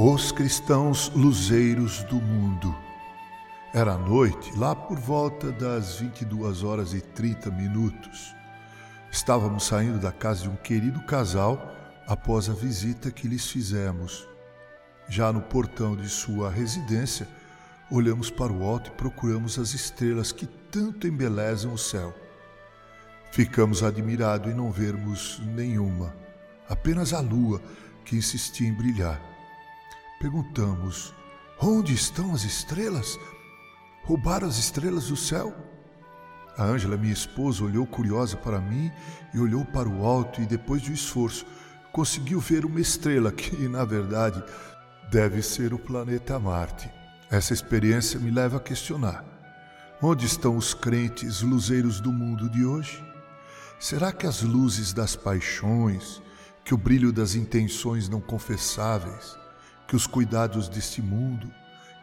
Os cristãos luzeiros do mundo. Era noite, lá por volta das 22 horas e 30 minutos. Estávamos saindo da casa de um querido casal após a visita que lhes fizemos. Já no portão de sua residência, olhamos para o alto e procuramos as estrelas que tanto embelezam o céu. Ficamos admirados em não vermos nenhuma, apenas a lua que insistia em brilhar. Perguntamos: Onde estão as estrelas? Roubaram as estrelas do céu? A Ângela, minha esposa, olhou curiosa para mim e olhou para o alto e, depois de um esforço, conseguiu ver uma estrela que, na verdade, deve ser o planeta Marte. Essa experiência me leva a questionar: onde estão os crentes luzeiros do mundo de hoje? Será que as luzes das paixões, que o brilho das intenções não confessáveis, que os cuidados deste mundo,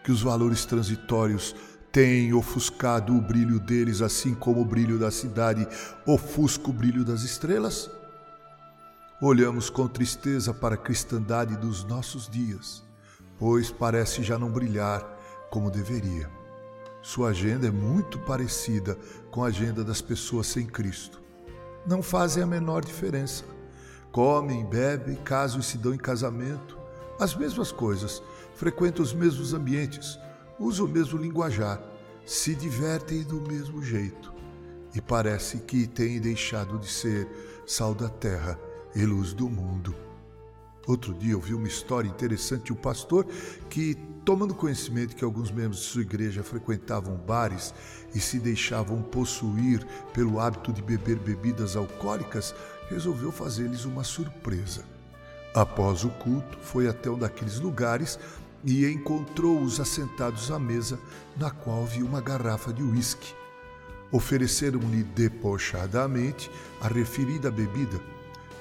que os valores transitórios têm ofuscado o brilho deles, assim como o brilho da cidade ofusca o brilho das estrelas? Olhamos com tristeza para a cristandade dos nossos dias, pois parece já não brilhar como deveria. Sua agenda é muito parecida com a agenda das pessoas sem Cristo. Não fazem a menor diferença. Comem, bebem, casam e se dão em casamento, as mesmas coisas, frequentam os mesmos ambientes, usam o mesmo linguajar, se divertem do mesmo jeito. E parece que têm deixado de ser sal da terra e luz do mundo. Outro dia eu vi uma história interessante de um pastor que, tomando conhecimento que alguns membros de sua igreja frequentavam bares e se deixavam possuir pelo hábito de beber bebidas alcoólicas, resolveu fazer-lhes uma surpresa. Após o culto, foi até um daqueles lugares e encontrou-os assentados à mesa, na qual viu uma garrafa de uísque. Ofereceram-lhe debochadamente a referida bebida.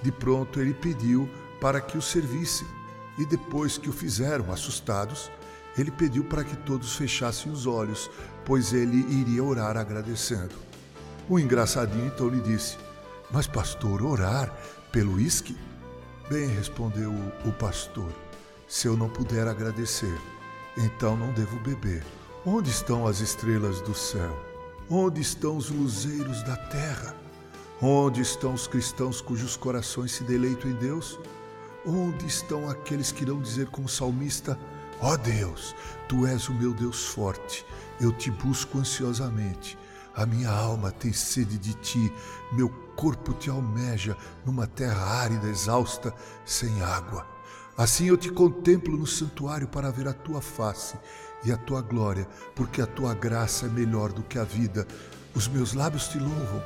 De pronto ele pediu para que o servissem, e depois que o fizeram, assustados, ele pediu para que todos fechassem os olhos, pois ele iria orar agradecendo. O engraçadinho então lhe disse: Mas, pastor, orar pelo uísque? Bem, respondeu o pastor, se eu não puder agradecer, então não devo beber. Onde estão as estrelas do céu? Onde estão os luzeiros da terra? Onde estão os cristãos cujos corações se deleitam em Deus? Onde estão aqueles que irão dizer como salmista: Ó oh Deus, tu és o meu Deus forte, eu te busco ansiosamente. A minha alma tem sede de ti, meu corpo te almeja numa terra árida, exausta, sem água. Assim eu te contemplo no santuário para ver a tua face e a tua glória, porque a tua graça é melhor do que a vida. Os meus lábios te louvam.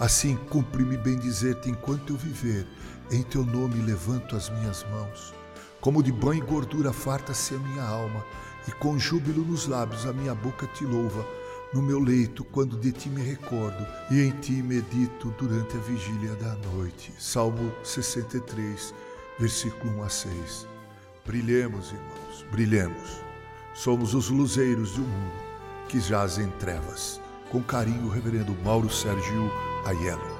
Assim cumpre-me bem dizer-te enquanto eu viver. Em teu nome levanto as minhas mãos. Como de banho e gordura farta-se a minha alma, e com júbilo nos lábios a minha boca te louva no meu leito quando de ti me recordo e em ti medito durante a vigília da noite. Salmo 63, versículo 1 a 6. Brilhemos, irmãos, brilhemos. Somos os luzeiros um mundo que jaz em trevas. Com carinho, Reverendo Mauro Sérgio Aiello.